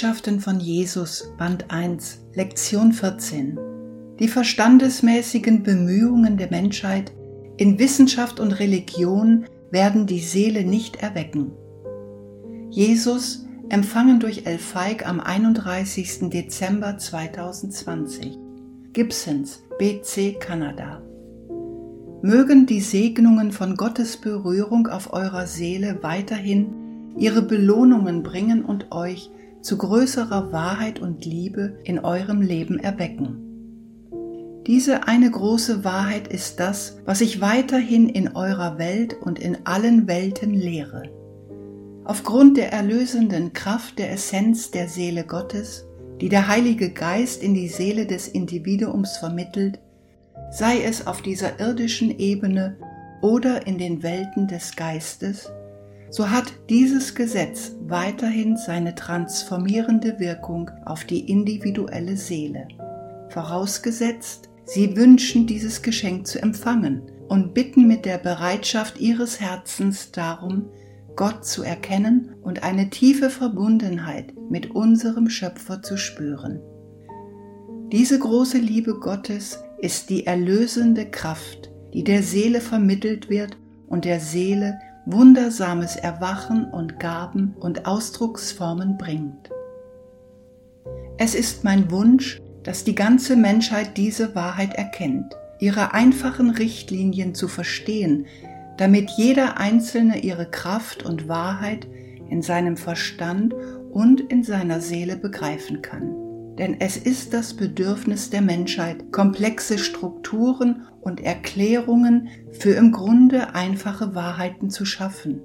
Botschaften von Jesus, Band 1, Lektion 14. Die verstandesmäßigen Bemühungen der Menschheit in Wissenschaft und Religion werden die Seele nicht erwecken. Jesus, empfangen durch El Feig am 31. Dezember 2020. Gibsons, BC, Kanada. Mögen die Segnungen von Gottes Berührung auf eurer Seele weiterhin ihre Belohnungen bringen und euch zu größerer Wahrheit und Liebe in eurem Leben erwecken. Diese eine große Wahrheit ist das, was ich weiterhin in eurer Welt und in allen Welten lehre. Aufgrund der erlösenden Kraft der Essenz der Seele Gottes, die der Heilige Geist in die Seele des Individuums vermittelt, sei es auf dieser irdischen Ebene oder in den Welten des Geistes, so hat dieses Gesetz weiterhin seine transformierende Wirkung auf die individuelle Seele. Vorausgesetzt, Sie wünschen dieses Geschenk zu empfangen und bitten mit der Bereitschaft Ihres Herzens darum, Gott zu erkennen und eine tiefe Verbundenheit mit unserem Schöpfer zu spüren. Diese große Liebe Gottes ist die erlösende Kraft, die der Seele vermittelt wird und der Seele wundersames Erwachen und Gaben und Ausdrucksformen bringt. Es ist mein Wunsch, dass die ganze Menschheit diese Wahrheit erkennt, ihre einfachen Richtlinien zu verstehen, damit jeder Einzelne ihre Kraft und Wahrheit in seinem Verstand und in seiner Seele begreifen kann denn es ist das Bedürfnis der Menschheit, komplexe Strukturen und Erklärungen für im Grunde einfache Wahrheiten zu schaffen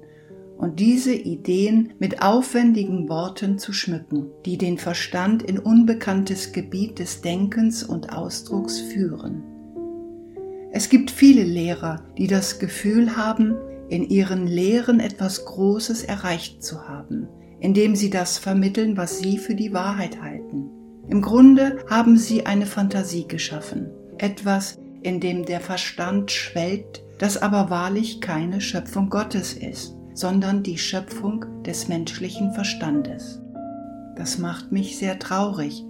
und diese Ideen mit aufwendigen Worten zu schmücken, die den Verstand in unbekanntes Gebiet des Denkens und Ausdrucks führen. Es gibt viele Lehrer, die das Gefühl haben, in ihren Lehren etwas Großes erreicht zu haben, indem sie das vermitteln, was sie für die Wahrheit halten. Im Grunde haben sie eine Fantasie geschaffen, etwas, in dem der Verstand schwelgt, das aber wahrlich keine Schöpfung Gottes ist, sondern die Schöpfung des menschlichen Verstandes. Das macht mich sehr traurig,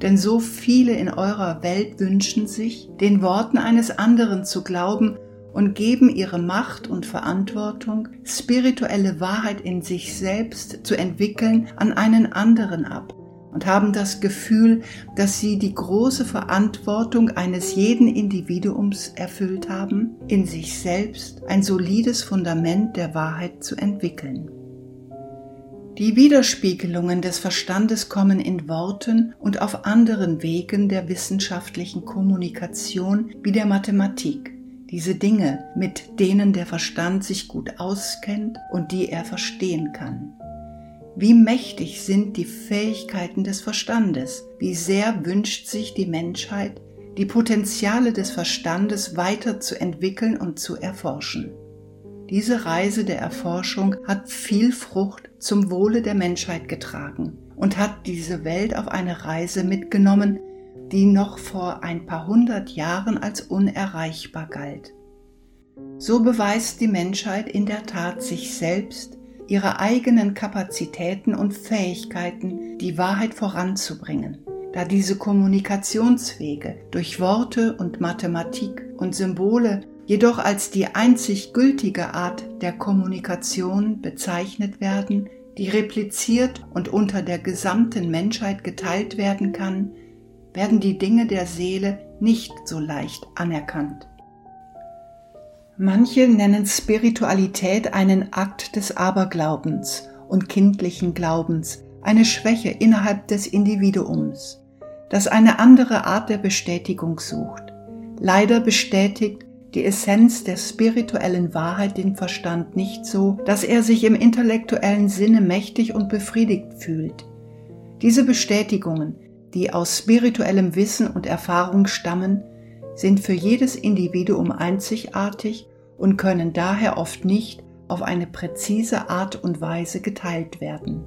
denn so viele in eurer Welt wünschen sich, den Worten eines anderen zu glauben und geben ihre Macht und Verantwortung, spirituelle Wahrheit in sich selbst zu entwickeln, an einen anderen ab und haben das Gefühl, dass sie die große Verantwortung eines jeden Individuums erfüllt haben, in sich selbst ein solides Fundament der Wahrheit zu entwickeln. Die Widerspiegelungen des Verstandes kommen in Worten und auf anderen Wegen der wissenschaftlichen Kommunikation wie der Mathematik. Diese Dinge, mit denen der Verstand sich gut auskennt und die er verstehen kann. Wie mächtig sind die Fähigkeiten des Verstandes? Wie sehr wünscht sich die Menschheit, die Potenziale des Verstandes weiter zu entwickeln und zu erforschen? Diese Reise der Erforschung hat viel Frucht zum Wohle der Menschheit getragen und hat diese Welt auf eine Reise mitgenommen, die noch vor ein paar hundert Jahren als unerreichbar galt. So beweist die Menschheit in der Tat sich selbst ihre eigenen Kapazitäten und Fähigkeiten, die Wahrheit voranzubringen, da diese Kommunikationswege durch Worte und Mathematik und Symbole jedoch als die einzig gültige Art der Kommunikation bezeichnet werden, die repliziert und unter der gesamten Menschheit geteilt werden kann, werden die Dinge der Seele nicht so leicht anerkannt. Manche nennen Spiritualität einen Akt des Aberglaubens und kindlichen Glaubens, eine Schwäche innerhalb des Individuums, das eine andere Art der Bestätigung sucht. Leider bestätigt die Essenz der spirituellen Wahrheit den Verstand nicht so, dass er sich im intellektuellen Sinne mächtig und befriedigt fühlt. Diese Bestätigungen, die aus spirituellem Wissen und Erfahrung stammen, sind für jedes Individuum einzigartig und können daher oft nicht auf eine präzise Art und Weise geteilt werden.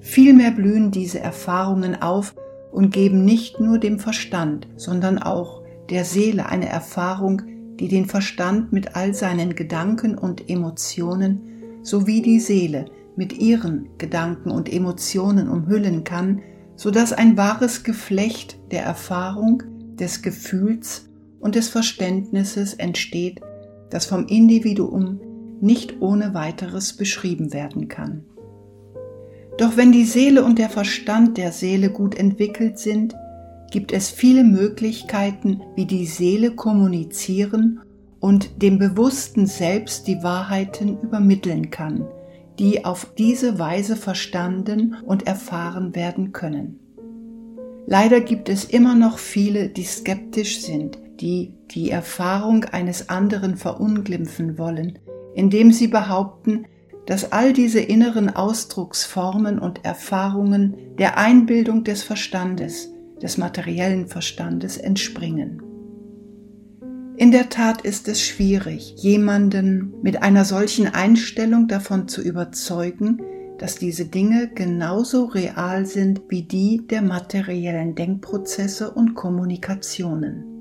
Vielmehr blühen diese Erfahrungen auf und geben nicht nur dem Verstand, sondern auch der Seele eine Erfahrung, die den Verstand mit all seinen Gedanken und Emotionen sowie die Seele mit ihren Gedanken und Emotionen umhüllen kann, so dass ein wahres Geflecht der Erfahrung, des Gefühls und des Verständnisses entsteht, das vom Individuum nicht ohne weiteres beschrieben werden kann. Doch wenn die Seele und der Verstand der Seele gut entwickelt sind, gibt es viele Möglichkeiten, wie die Seele kommunizieren und dem bewussten Selbst die Wahrheiten übermitteln kann, die auf diese Weise verstanden und erfahren werden können. Leider gibt es immer noch viele, die skeptisch sind, die die Erfahrung eines anderen verunglimpfen wollen, indem sie behaupten, dass all diese inneren Ausdrucksformen und Erfahrungen der Einbildung des Verstandes, des materiellen Verstandes entspringen. In der Tat ist es schwierig, jemanden mit einer solchen Einstellung davon zu überzeugen, dass diese Dinge genauso real sind wie die der materiellen Denkprozesse und Kommunikationen.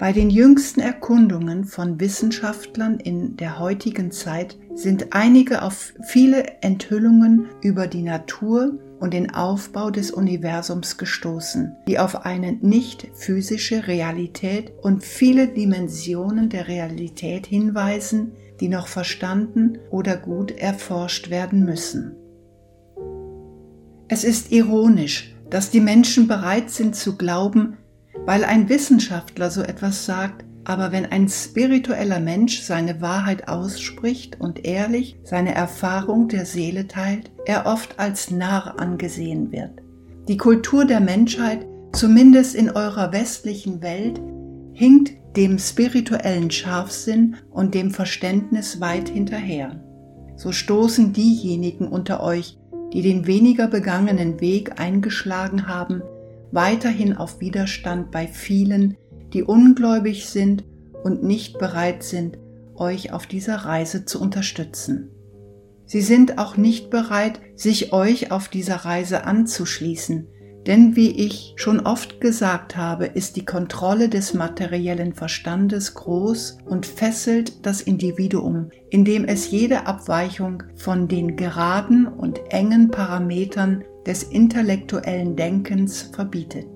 Bei den jüngsten Erkundungen von Wissenschaftlern in der heutigen Zeit sind einige auf viele Enthüllungen über die Natur und den Aufbau des Universums gestoßen, die auf eine nicht physische Realität und viele Dimensionen der Realität hinweisen, die noch verstanden oder gut erforscht werden müssen. Es ist ironisch, dass die Menschen bereit sind zu glauben, weil ein Wissenschaftler so etwas sagt, aber wenn ein spiritueller Mensch seine Wahrheit ausspricht und ehrlich seine Erfahrung der Seele teilt, er oft als Narr angesehen wird. Die Kultur der Menschheit, zumindest in eurer westlichen Welt, hinkt dem spirituellen Scharfsinn und dem Verständnis weit hinterher. So stoßen diejenigen unter euch, die den weniger begangenen Weg eingeschlagen haben, weiterhin auf Widerstand bei vielen, die ungläubig sind und nicht bereit sind, euch auf dieser Reise zu unterstützen. Sie sind auch nicht bereit, sich euch auf dieser Reise anzuschließen, denn wie ich schon oft gesagt habe, ist die Kontrolle des materiellen Verstandes groß und fesselt das Individuum, indem es jede Abweichung von den geraden und engen Parametern des intellektuellen Denkens verbietet.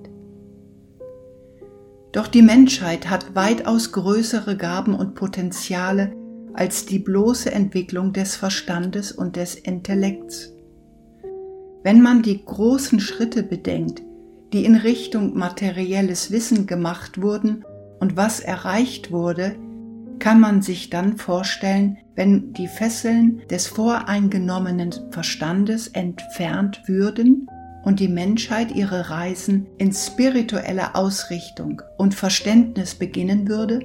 Doch die Menschheit hat weitaus größere Gaben und Potenziale als die bloße Entwicklung des Verstandes und des Intellekts. Wenn man die großen Schritte bedenkt, die in Richtung materielles Wissen gemacht wurden und was erreicht wurde, kann man sich dann vorstellen, wenn die Fesseln des voreingenommenen Verstandes entfernt würden und die Menschheit ihre Reisen in spiritueller Ausrichtung und Verständnis beginnen würde?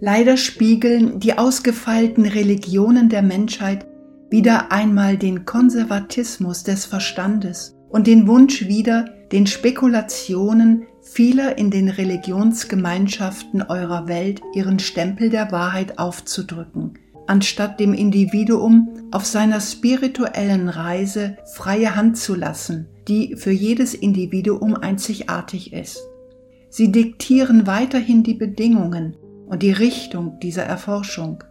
Leider spiegeln die ausgefeilten Religionen der Menschheit wieder einmal den Konservatismus des Verstandes und den Wunsch wieder, den Spekulationen vieler in den Religionsgemeinschaften eurer Welt ihren Stempel der Wahrheit aufzudrücken, anstatt dem Individuum auf seiner spirituellen Reise freie Hand zu lassen, die für jedes Individuum einzigartig ist. Sie diktieren weiterhin die Bedingungen und die Richtung dieser Erforschung.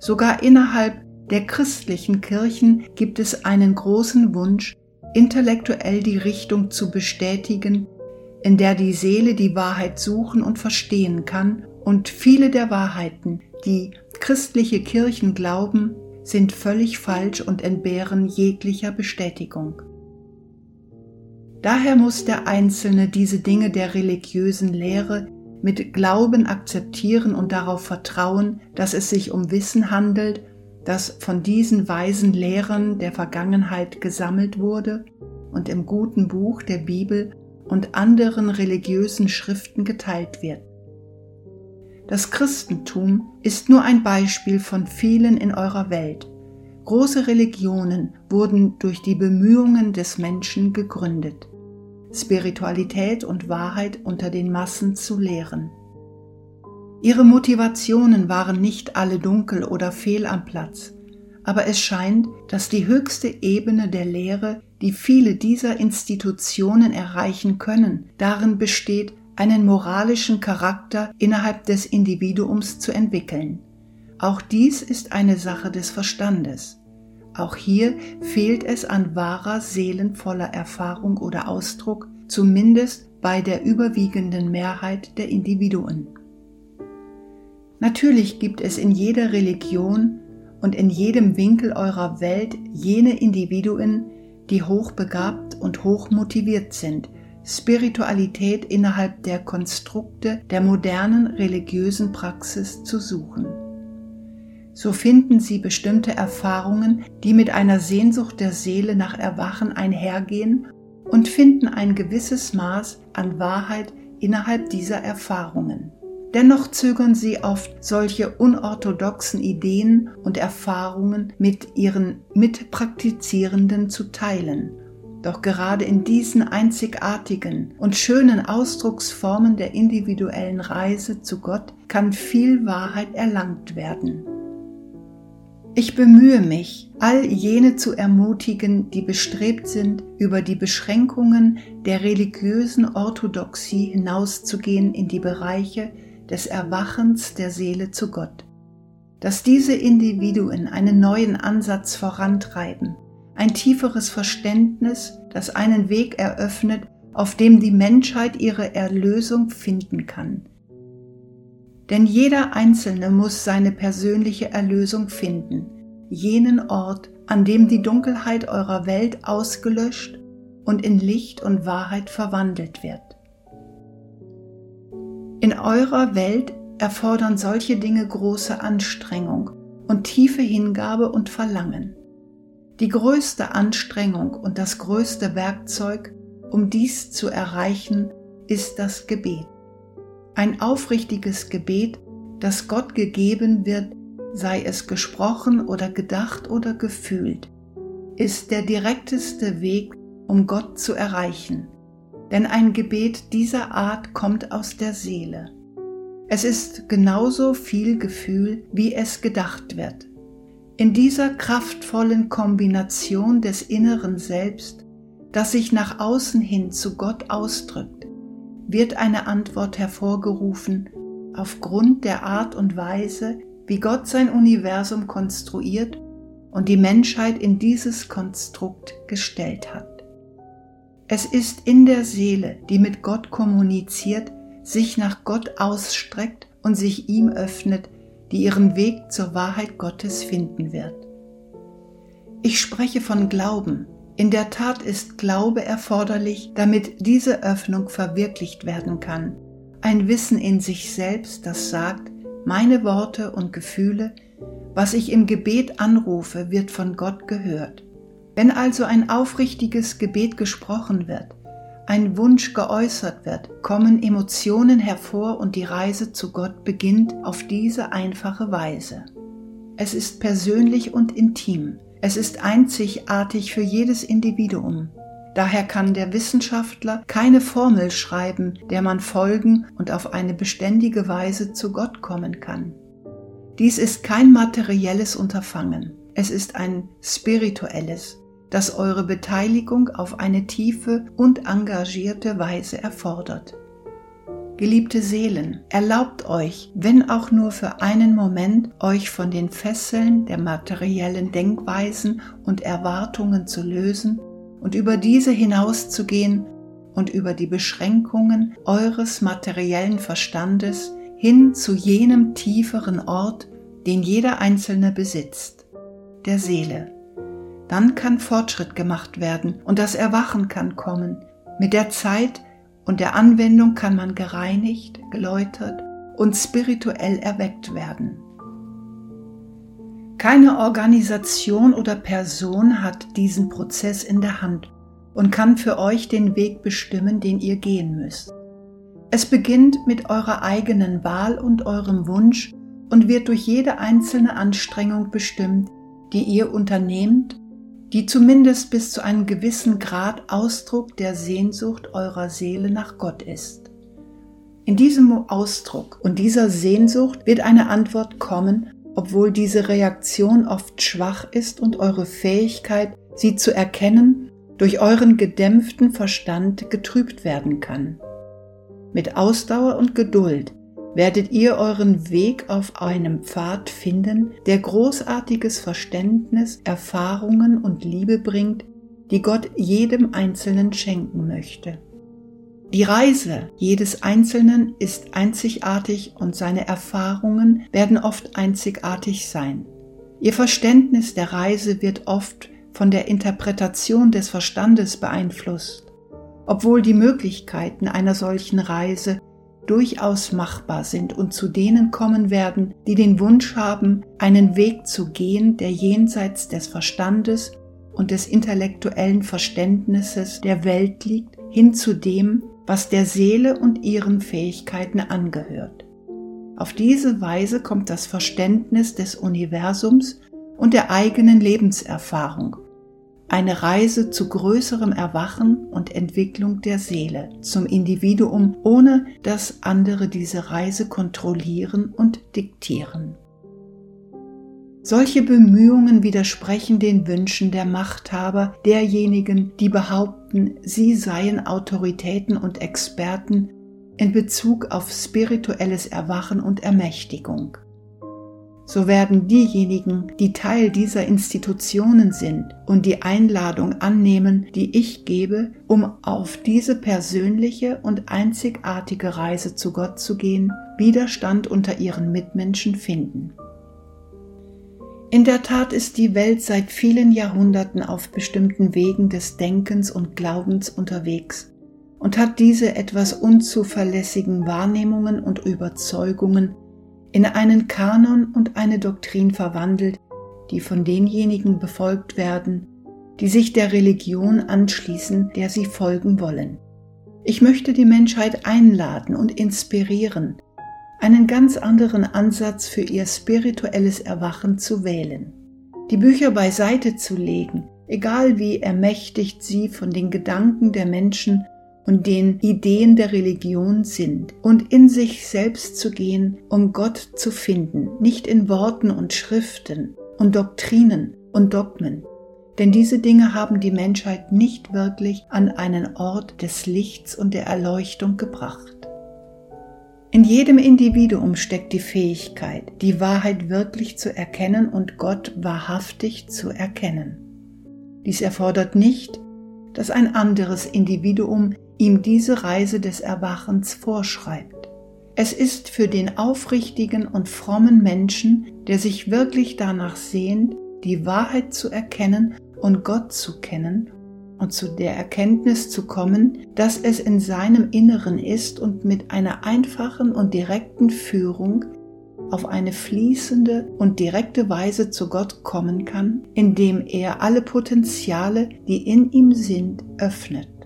Sogar innerhalb der christlichen Kirchen gibt es einen großen Wunsch, intellektuell die Richtung zu bestätigen, in der die Seele die Wahrheit suchen und verstehen kann und viele der Wahrheiten, die christliche Kirchen glauben, sind völlig falsch und entbehren jeglicher Bestätigung. Daher muss der Einzelne diese Dinge der religiösen Lehre mit Glauben akzeptieren und darauf vertrauen, dass es sich um Wissen handelt, das von diesen weisen Lehrern der Vergangenheit gesammelt wurde und im guten Buch der Bibel und anderen religiösen Schriften geteilt wird. Das Christentum ist nur ein Beispiel von vielen in eurer Welt. Große Religionen wurden durch die Bemühungen des Menschen gegründet, Spiritualität und Wahrheit unter den Massen zu lehren. Ihre Motivationen waren nicht alle dunkel oder fehl am Platz, aber es scheint, dass die höchste Ebene der Lehre, die viele dieser Institutionen erreichen können, darin besteht, einen moralischen Charakter innerhalb des Individuums zu entwickeln. Auch dies ist eine Sache des Verstandes. Auch hier fehlt es an wahrer seelenvoller Erfahrung oder Ausdruck, zumindest bei der überwiegenden Mehrheit der Individuen. Natürlich gibt es in jeder Religion und in jedem Winkel eurer Welt jene Individuen, die hochbegabt und hochmotiviert sind, Spiritualität innerhalb der Konstrukte der modernen religiösen Praxis zu suchen. So finden sie bestimmte Erfahrungen, die mit einer Sehnsucht der Seele nach Erwachen einhergehen und finden ein gewisses Maß an Wahrheit innerhalb dieser Erfahrungen. Dennoch zögern sie oft, solche unorthodoxen Ideen und Erfahrungen mit ihren Mitpraktizierenden zu teilen. Doch gerade in diesen einzigartigen und schönen Ausdrucksformen der individuellen Reise zu Gott kann viel Wahrheit erlangt werden. Ich bemühe mich, all jene zu ermutigen, die bestrebt sind, über die Beschränkungen der religiösen Orthodoxie hinauszugehen in die Bereiche des Erwachens der Seele zu Gott. Dass diese Individuen einen neuen Ansatz vorantreiben, ein tieferes Verständnis, das einen Weg eröffnet, auf dem die Menschheit ihre Erlösung finden kann. Denn jeder Einzelne muss seine persönliche Erlösung finden, jenen Ort, an dem die Dunkelheit eurer Welt ausgelöscht und in Licht und Wahrheit verwandelt wird. In eurer Welt erfordern solche Dinge große Anstrengung und tiefe Hingabe und Verlangen. Die größte Anstrengung und das größte Werkzeug, um dies zu erreichen, ist das Gebet. Ein aufrichtiges Gebet, das Gott gegeben wird, sei es gesprochen oder gedacht oder gefühlt, ist der direkteste Weg, um Gott zu erreichen denn ein Gebet dieser Art kommt aus der Seele. Es ist genauso viel Gefühl, wie es gedacht wird. In dieser kraftvollen Kombination des inneren Selbst, das sich nach außen hin zu Gott ausdrückt, wird eine Antwort hervorgerufen aufgrund der Art und Weise, wie Gott sein Universum konstruiert und die Menschheit in dieses Konstrukt gestellt hat. Es ist in der Seele, die mit Gott kommuniziert, sich nach Gott ausstreckt und sich ihm öffnet, die ihren Weg zur Wahrheit Gottes finden wird. Ich spreche von Glauben. In der Tat ist Glaube erforderlich, damit diese Öffnung verwirklicht werden kann. Ein Wissen in sich selbst, das sagt, meine Worte und Gefühle, was ich im Gebet anrufe, wird von Gott gehört. Wenn also ein aufrichtiges Gebet gesprochen wird, ein Wunsch geäußert wird, kommen Emotionen hervor und die Reise zu Gott beginnt auf diese einfache Weise. Es ist persönlich und intim. Es ist einzigartig für jedes Individuum. Daher kann der Wissenschaftler keine Formel schreiben, der man folgen und auf eine beständige Weise zu Gott kommen kann. Dies ist kein materielles Unterfangen. Es ist ein spirituelles, das eure Beteiligung auf eine tiefe und engagierte Weise erfordert. Geliebte Seelen, erlaubt euch, wenn auch nur für einen Moment, euch von den Fesseln der materiellen Denkweisen und Erwartungen zu lösen und über diese hinauszugehen und über die Beschränkungen eures materiellen Verstandes hin zu jenem tieferen Ort, den jeder Einzelne besitzt, der Seele dann kann Fortschritt gemacht werden und das Erwachen kann kommen. Mit der Zeit und der Anwendung kann man gereinigt, geläutert und spirituell erweckt werden. Keine Organisation oder Person hat diesen Prozess in der Hand und kann für euch den Weg bestimmen, den ihr gehen müsst. Es beginnt mit eurer eigenen Wahl und eurem Wunsch und wird durch jede einzelne Anstrengung bestimmt, die ihr unternehmt die zumindest bis zu einem gewissen Grad Ausdruck der Sehnsucht eurer Seele nach Gott ist. In diesem Ausdruck und dieser Sehnsucht wird eine Antwort kommen, obwohl diese Reaktion oft schwach ist und eure Fähigkeit, sie zu erkennen, durch euren gedämpften Verstand getrübt werden kann. Mit Ausdauer und Geduld werdet ihr euren Weg auf einem Pfad finden, der großartiges Verständnis, Erfahrungen und Liebe bringt, die Gott jedem Einzelnen schenken möchte. Die Reise jedes Einzelnen ist einzigartig und seine Erfahrungen werden oft einzigartig sein. Ihr Verständnis der Reise wird oft von der Interpretation des Verstandes beeinflusst, obwohl die Möglichkeiten einer solchen Reise durchaus machbar sind und zu denen kommen werden, die den Wunsch haben, einen Weg zu gehen, der jenseits des Verstandes und des intellektuellen Verständnisses der Welt liegt, hin zu dem, was der Seele und ihren Fähigkeiten angehört. Auf diese Weise kommt das Verständnis des Universums und der eigenen Lebenserfahrung, eine Reise zu größerem Erwachen und Entwicklung der Seele zum Individuum, ohne dass andere diese Reise kontrollieren und diktieren. Solche Bemühungen widersprechen den Wünschen der Machthaber, derjenigen, die behaupten, sie seien Autoritäten und Experten in Bezug auf spirituelles Erwachen und Ermächtigung. So werden diejenigen, die Teil dieser Institutionen sind und die Einladung annehmen, die ich gebe, um auf diese persönliche und einzigartige Reise zu Gott zu gehen, Widerstand unter ihren Mitmenschen finden. In der Tat ist die Welt seit vielen Jahrhunderten auf bestimmten Wegen des Denkens und Glaubens unterwegs und hat diese etwas unzuverlässigen Wahrnehmungen und Überzeugungen in einen Kanon und eine Doktrin verwandelt, die von denjenigen befolgt werden, die sich der Religion anschließen, der sie folgen wollen. Ich möchte die Menschheit einladen und inspirieren, einen ganz anderen Ansatz für ihr spirituelles Erwachen zu wählen. Die Bücher beiseite zu legen, egal wie ermächtigt sie von den Gedanken der Menschen und den Ideen der Religion sind, und in sich selbst zu gehen, um Gott zu finden, nicht in Worten und Schriften und Doktrinen und Dogmen, denn diese Dinge haben die Menschheit nicht wirklich an einen Ort des Lichts und der Erleuchtung gebracht. In jedem Individuum steckt die Fähigkeit, die Wahrheit wirklich zu erkennen und Gott wahrhaftig zu erkennen. Dies erfordert nicht, dass ein anderes Individuum ihm diese Reise des Erwachens vorschreibt. Es ist für den aufrichtigen und frommen Menschen, der sich wirklich danach sehnt, die Wahrheit zu erkennen und Gott zu kennen und zu der Erkenntnis zu kommen, dass es in seinem Inneren ist und mit einer einfachen und direkten Führung auf eine fließende und direkte Weise zu Gott kommen kann, indem er alle Potenziale, die in ihm sind, öffnet.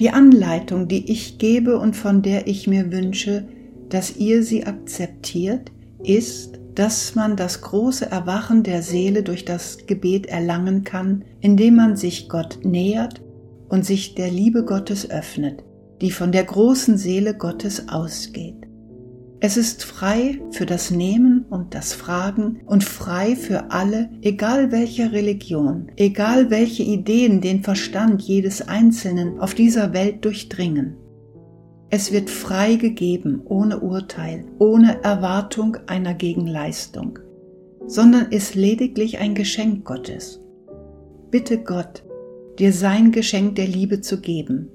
Die Anleitung, die ich gebe und von der ich mir wünsche, dass ihr sie akzeptiert, ist, dass man das große Erwachen der Seele durch das Gebet erlangen kann, indem man sich Gott nähert und sich der Liebe Gottes öffnet, die von der großen Seele Gottes ausgeht. Es ist frei für das Nehmen und das Fragen und frei für alle, egal welcher Religion, egal welche Ideen den Verstand jedes Einzelnen auf dieser Welt durchdringen. Es wird frei gegeben, ohne Urteil, ohne Erwartung einer Gegenleistung, sondern ist lediglich ein Geschenk Gottes. Bitte Gott, dir sein Geschenk der Liebe zu geben,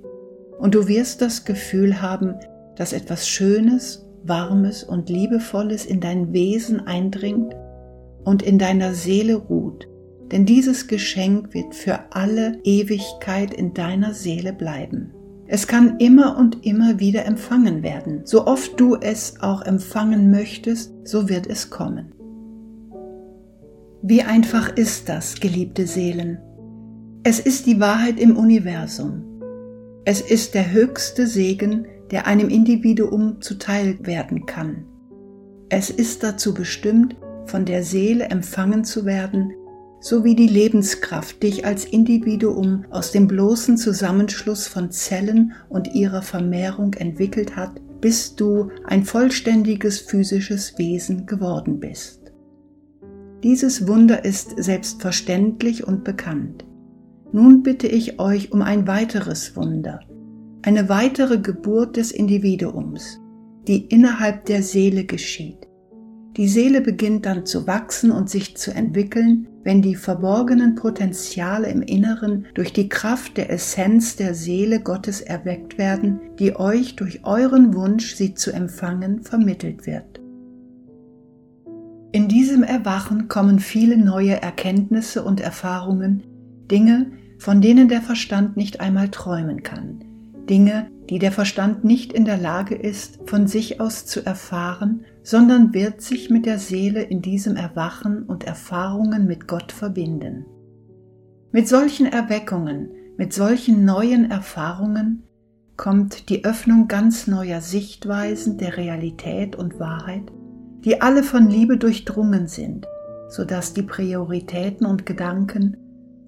und du wirst das Gefühl haben, dass etwas Schönes, Warmes und Liebevolles in dein Wesen eindringt und in deiner Seele ruht, denn dieses Geschenk wird für alle Ewigkeit in deiner Seele bleiben. Es kann immer und immer wieder empfangen werden. So oft du es auch empfangen möchtest, so wird es kommen. Wie einfach ist das, geliebte Seelen? Es ist die Wahrheit im Universum. Es ist der höchste Segen, der einem Individuum zuteil werden kann. Es ist dazu bestimmt, von der Seele empfangen zu werden, sowie die Lebenskraft dich als Individuum aus dem bloßen Zusammenschluss von Zellen und ihrer Vermehrung entwickelt hat, bis du ein vollständiges physisches Wesen geworden bist. Dieses Wunder ist selbstverständlich und bekannt. Nun bitte ich euch um ein weiteres Wunder, eine weitere Geburt des Individuums, die innerhalb der Seele geschieht. Die Seele beginnt dann zu wachsen und sich zu entwickeln, wenn die verborgenen Potenziale im Inneren durch die Kraft der Essenz der Seele Gottes erweckt werden, die euch durch euren Wunsch, sie zu empfangen, vermittelt wird. In diesem Erwachen kommen viele neue Erkenntnisse und Erfahrungen, Dinge, von denen der Verstand nicht einmal träumen kann, Dinge, die der Verstand nicht in der Lage ist, von sich aus zu erfahren, sondern wird sich mit der Seele in diesem Erwachen und Erfahrungen mit Gott verbinden. Mit solchen Erweckungen, mit solchen neuen Erfahrungen kommt die Öffnung ganz neuer Sichtweisen der Realität und Wahrheit, die alle von Liebe durchdrungen sind, so dass die Prioritäten und Gedanken,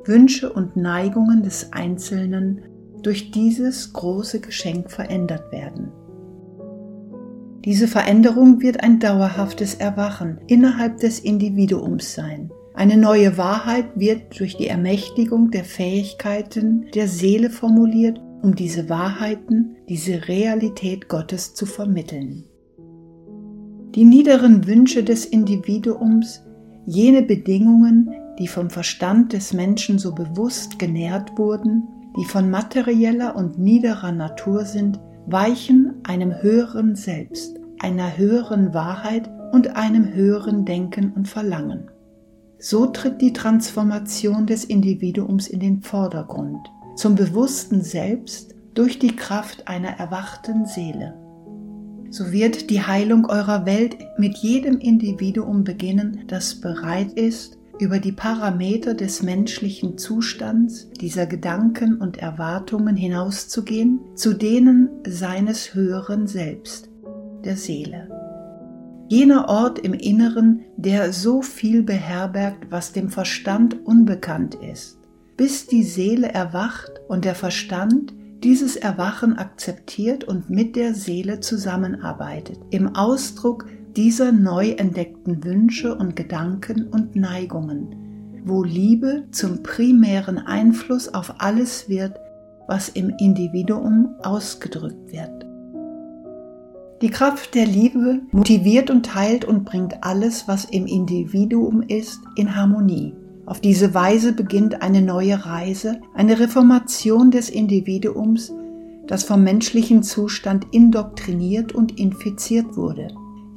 Wünsche und Neigungen des Einzelnen durch dieses große Geschenk verändert werden. Diese Veränderung wird ein dauerhaftes Erwachen innerhalb des Individuums sein. Eine neue Wahrheit wird durch die Ermächtigung der Fähigkeiten der Seele formuliert, um diese Wahrheiten, diese Realität Gottes zu vermitteln. Die niederen Wünsche des Individuums, jene Bedingungen, die vom Verstand des Menschen so bewusst genährt wurden, die von materieller und niederer Natur sind, weichen einem höheren Selbst, einer höheren Wahrheit und einem höheren Denken und Verlangen. So tritt die Transformation des Individuums in den Vordergrund, zum bewussten Selbst durch die Kraft einer erwachten Seele. So wird die Heilung eurer Welt mit jedem Individuum beginnen, das bereit ist, über die Parameter des menschlichen Zustands, dieser Gedanken und Erwartungen hinauszugehen, zu denen seines höheren Selbst, der Seele. Jener Ort im Inneren, der so viel beherbergt, was dem Verstand unbekannt ist, bis die Seele erwacht und der Verstand dieses Erwachen akzeptiert und mit der Seele zusammenarbeitet, im Ausdruck dieser neu entdeckten Wünsche und Gedanken und Neigungen, wo Liebe zum primären Einfluss auf alles wird, was im Individuum ausgedrückt wird. Die Kraft der Liebe motiviert und teilt und bringt alles, was im Individuum ist, in Harmonie. Auf diese Weise beginnt eine neue Reise, eine Reformation des Individuums, das vom menschlichen Zustand indoktriniert und infiziert wurde.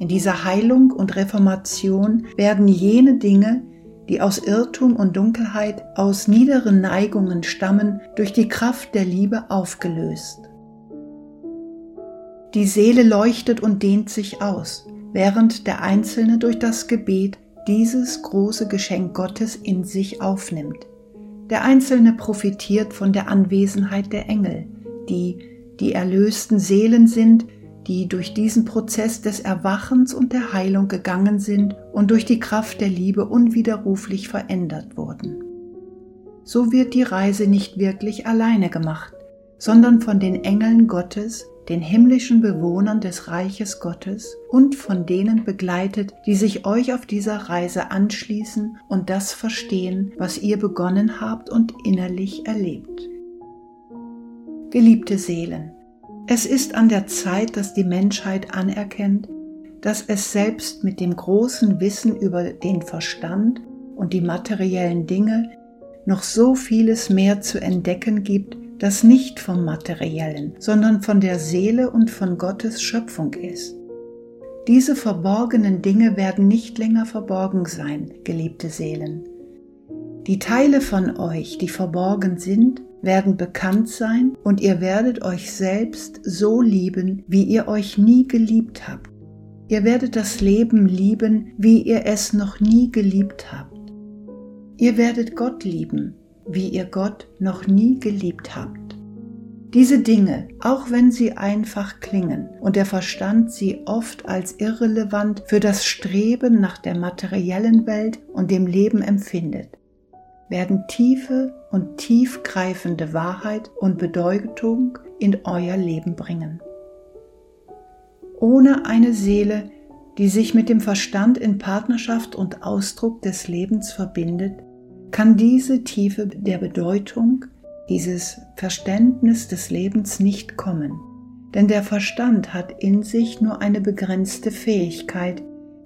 In dieser Heilung und Reformation werden jene Dinge, die aus Irrtum und Dunkelheit, aus niederen Neigungen stammen, durch die Kraft der Liebe aufgelöst. Die Seele leuchtet und dehnt sich aus, während der Einzelne durch das Gebet dieses große Geschenk Gottes in sich aufnimmt. Der Einzelne profitiert von der Anwesenheit der Engel, die die erlösten Seelen sind, die durch diesen Prozess des Erwachens und der Heilung gegangen sind und durch die Kraft der Liebe unwiderruflich verändert wurden. So wird die Reise nicht wirklich alleine gemacht, sondern von den Engeln Gottes, den himmlischen Bewohnern des Reiches Gottes und von denen begleitet, die sich euch auf dieser Reise anschließen und das verstehen, was ihr begonnen habt und innerlich erlebt. Geliebte Seelen, es ist an der Zeit, dass die Menschheit anerkennt, dass es selbst mit dem großen Wissen über den Verstand und die materiellen Dinge noch so vieles mehr zu entdecken gibt, das nicht vom Materiellen, sondern von der Seele und von Gottes Schöpfung ist. Diese verborgenen Dinge werden nicht länger verborgen sein, geliebte Seelen. Die Teile von euch, die verborgen sind, werden bekannt sein und ihr werdet euch selbst so lieben, wie ihr euch nie geliebt habt. Ihr werdet das Leben lieben, wie ihr es noch nie geliebt habt. Ihr werdet Gott lieben, wie ihr Gott noch nie geliebt habt. Diese Dinge, auch wenn sie einfach klingen und der Verstand sie oft als irrelevant für das Streben nach der materiellen Welt und dem Leben empfindet, werden tiefe und tiefgreifende Wahrheit und Bedeutung in euer Leben bringen. Ohne eine Seele, die sich mit dem Verstand in Partnerschaft und Ausdruck des Lebens verbindet, kann diese Tiefe der Bedeutung, dieses Verständnis des Lebens nicht kommen, denn der Verstand hat in sich nur eine begrenzte Fähigkeit,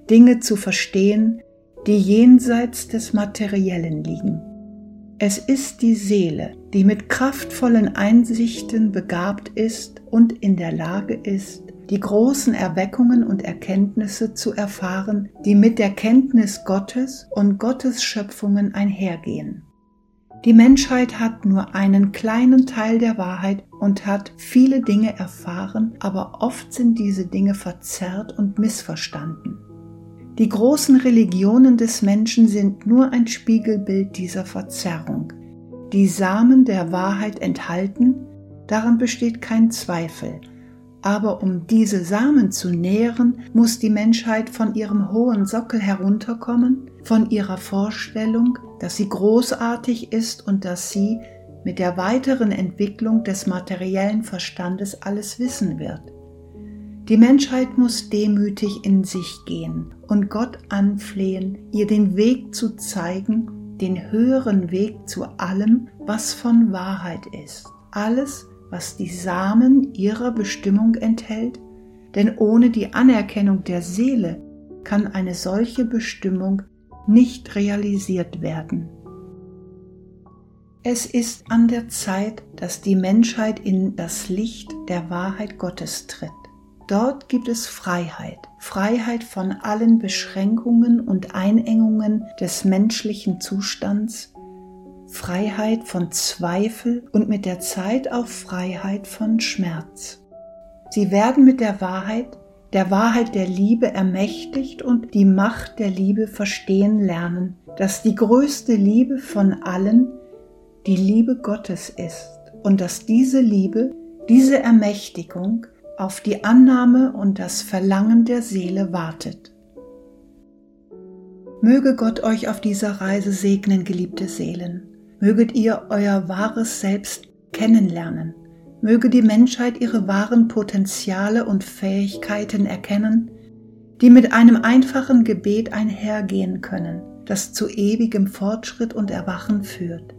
Dinge zu verstehen, die jenseits des Materiellen liegen. Es ist die Seele, die mit kraftvollen Einsichten begabt ist und in der Lage ist, die großen Erweckungen und Erkenntnisse zu erfahren, die mit der Kenntnis Gottes und Gottes Schöpfungen einhergehen. Die Menschheit hat nur einen kleinen Teil der Wahrheit und hat viele Dinge erfahren, aber oft sind diese Dinge verzerrt und missverstanden. Die großen Religionen des Menschen sind nur ein Spiegelbild dieser Verzerrung. Die Samen der Wahrheit enthalten, daran besteht kein Zweifel, aber um diese Samen zu nähren, muss die Menschheit von ihrem hohen Sockel herunterkommen, von ihrer Vorstellung, dass sie großartig ist und dass sie mit der weiteren Entwicklung des materiellen Verstandes alles wissen wird. Die Menschheit muss demütig in sich gehen und Gott anflehen, ihr den Weg zu zeigen, den höheren Weg zu allem, was von Wahrheit ist. Alles, was die Samen ihrer Bestimmung enthält, denn ohne die Anerkennung der Seele kann eine solche Bestimmung nicht realisiert werden. Es ist an der Zeit, dass die Menschheit in das Licht der Wahrheit Gottes tritt. Dort gibt es Freiheit, Freiheit von allen Beschränkungen und Einengungen des menschlichen Zustands, Freiheit von Zweifel und mit der Zeit auch Freiheit von Schmerz. Sie werden mit der Wahrheit, der Wahrheit der Liebe ermächtigt und die Macht der Liebe verstehen lernen, dass die größte Liebe von allen die Liebe Gottes ist und dass diese Liebe, diese Ermächtigung auf die Annahme und das Verlangen der Seele wartet. Möge Gott euch auf dieser Reise segnen, geliebte Seelen möget ihr euer wahres Selbst kennenlernen, möge die Menschheit ihre wahren Potenziale und Fähigkeiten erkennen, die mit einem einfachen Gebet einhergehen können, das zu ewigem Fortschritt und Erwachen führt.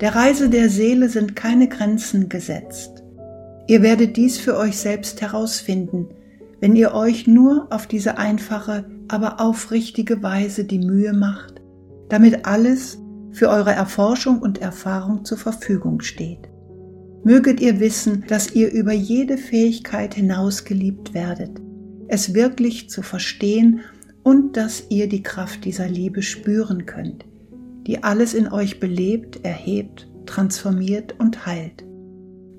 Der Reise der Seele sind keine Grenzen gesetzt. Ihr werdet dies für euch selbst herausfinden, wenn ihr euch nur auf diese einfache, aber aufrichtige Weise die Mühe macht, damit alles, für eure Erforschung und Erfahrung zur Verfügung steht. Möget ihr wissen, dass ihr über jede Fähigkeit hinaus geliebt werdet, es wirklich zu verstehen und dass ihr die Kraft dieser Liebe spüren könnt, die alles in euch belebt, erhebt, transformiert und heilt.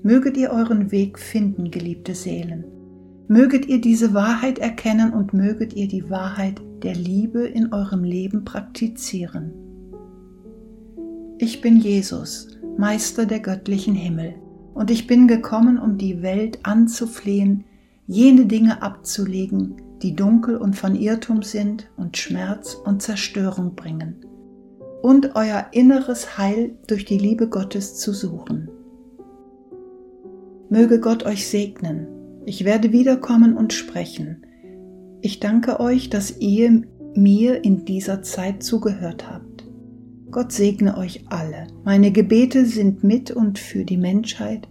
Möget ihr euren Weg finden, geliebte Seelen. Möget ihr diese Wahrheit erkennen und möget ihr die Wahrheit der Liebe in eurem Leben praktizieren. Ich bin Jesus, Meister der göttlichen Himmel, und ich bin gekommen, um die Welt anzuflehen, jene Dinge abzulegen, die dunkel und von Irrtum sind und Schmerz und Zerstörung bringen, und euer inneres Heil durch die Liebe Gottes zu suchen. Möge Gott euch segnen. Ich werde wiederkommen und sprechen. Ich danke euch, dass ihr mir in dieser Zeit zugehört habt. Gott segne euch alle. Meine Gebete sind mit und für die Menschheit,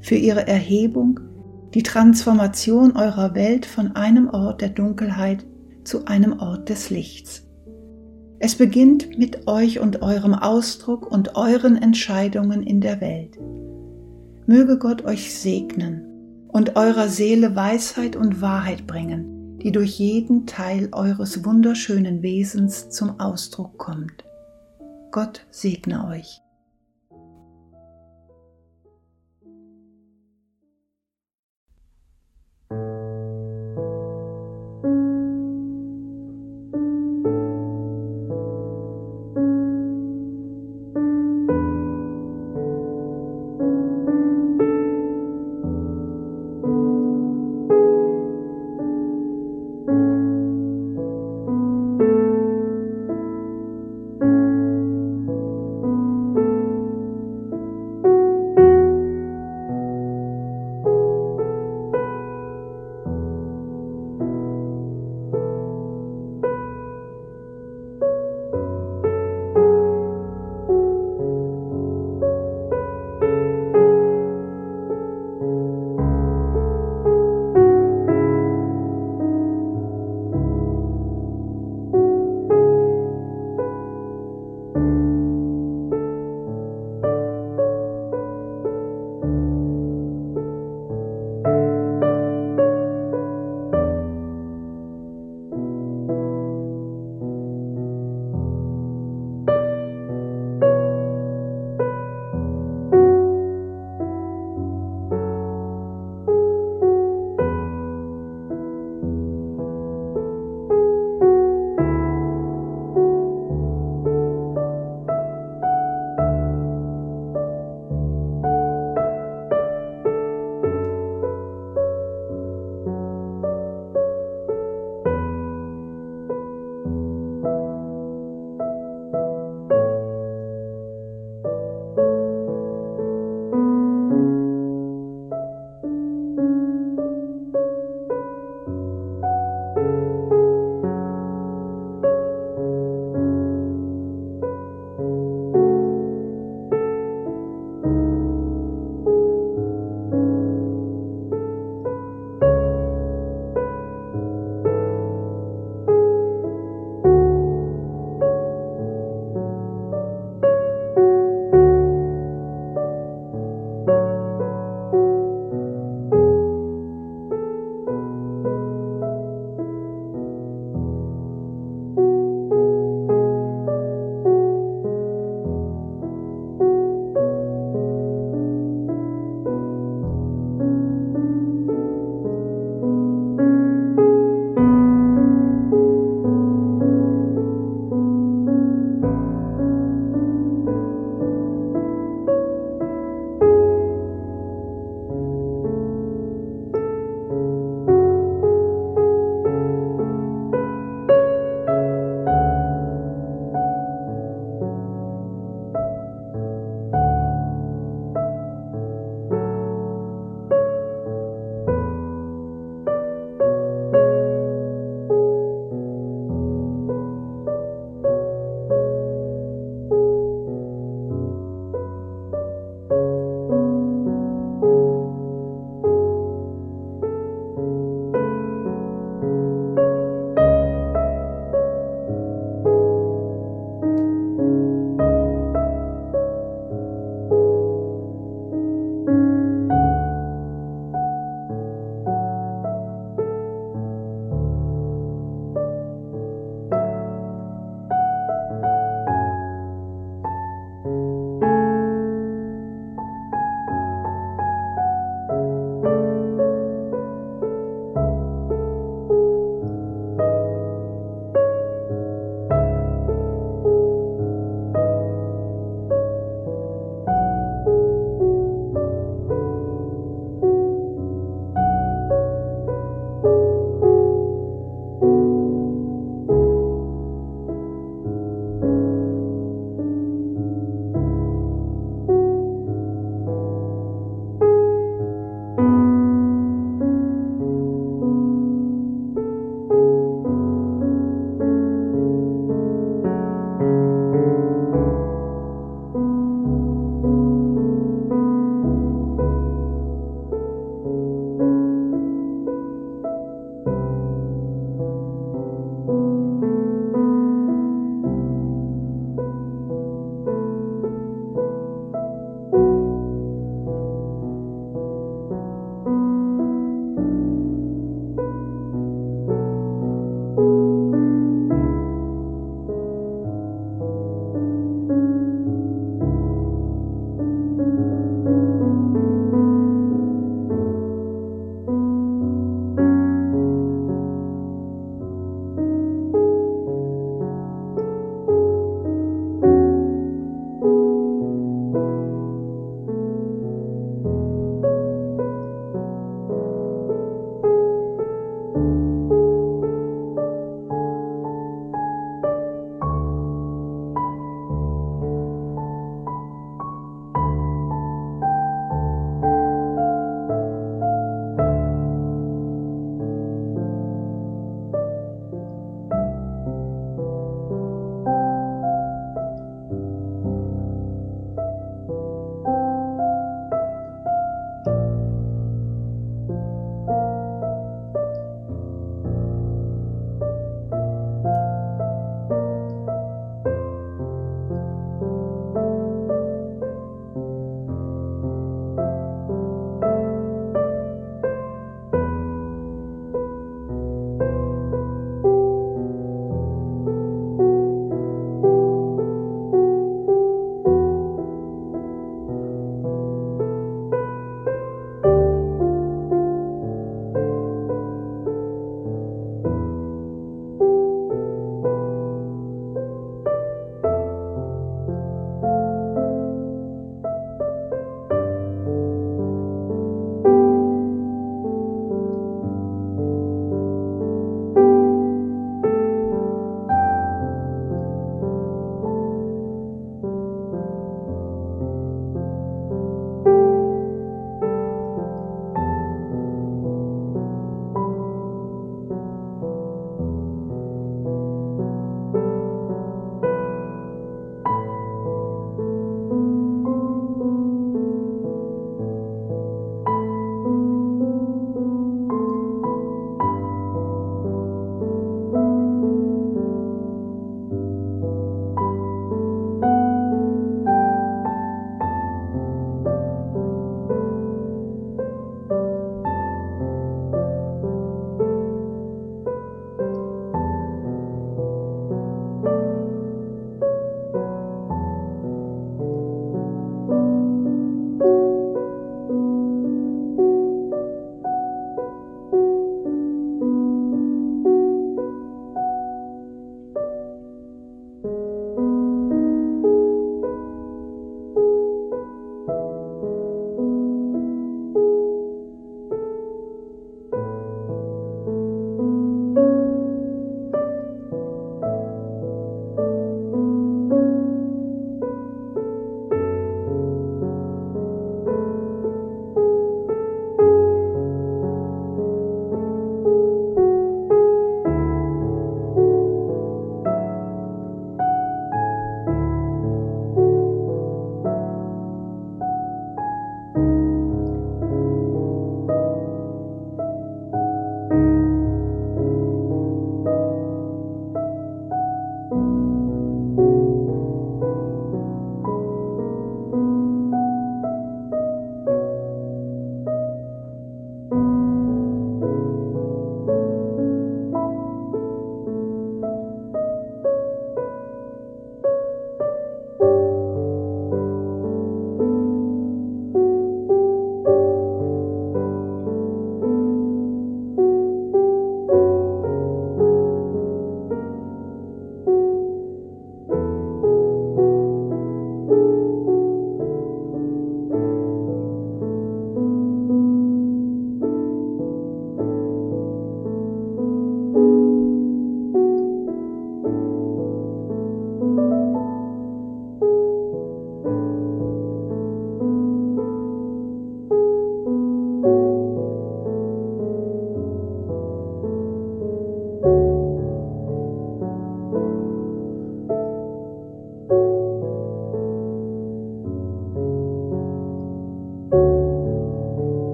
für ihre Erhebung, die Transformation eurer Welt von einem Ort der Dunkelheit zu einem Ort des Lichts. Es beginnt mit euch und eurem Ausdruck und euren Entscheidungen in der Welt. Möge Gott euch segnen und eurer Seele Weisheit und Wahrheit bringen, die durch jeden Teil eures wunderschönen Wesens zum Ausdruck kommt. Gott segne euch.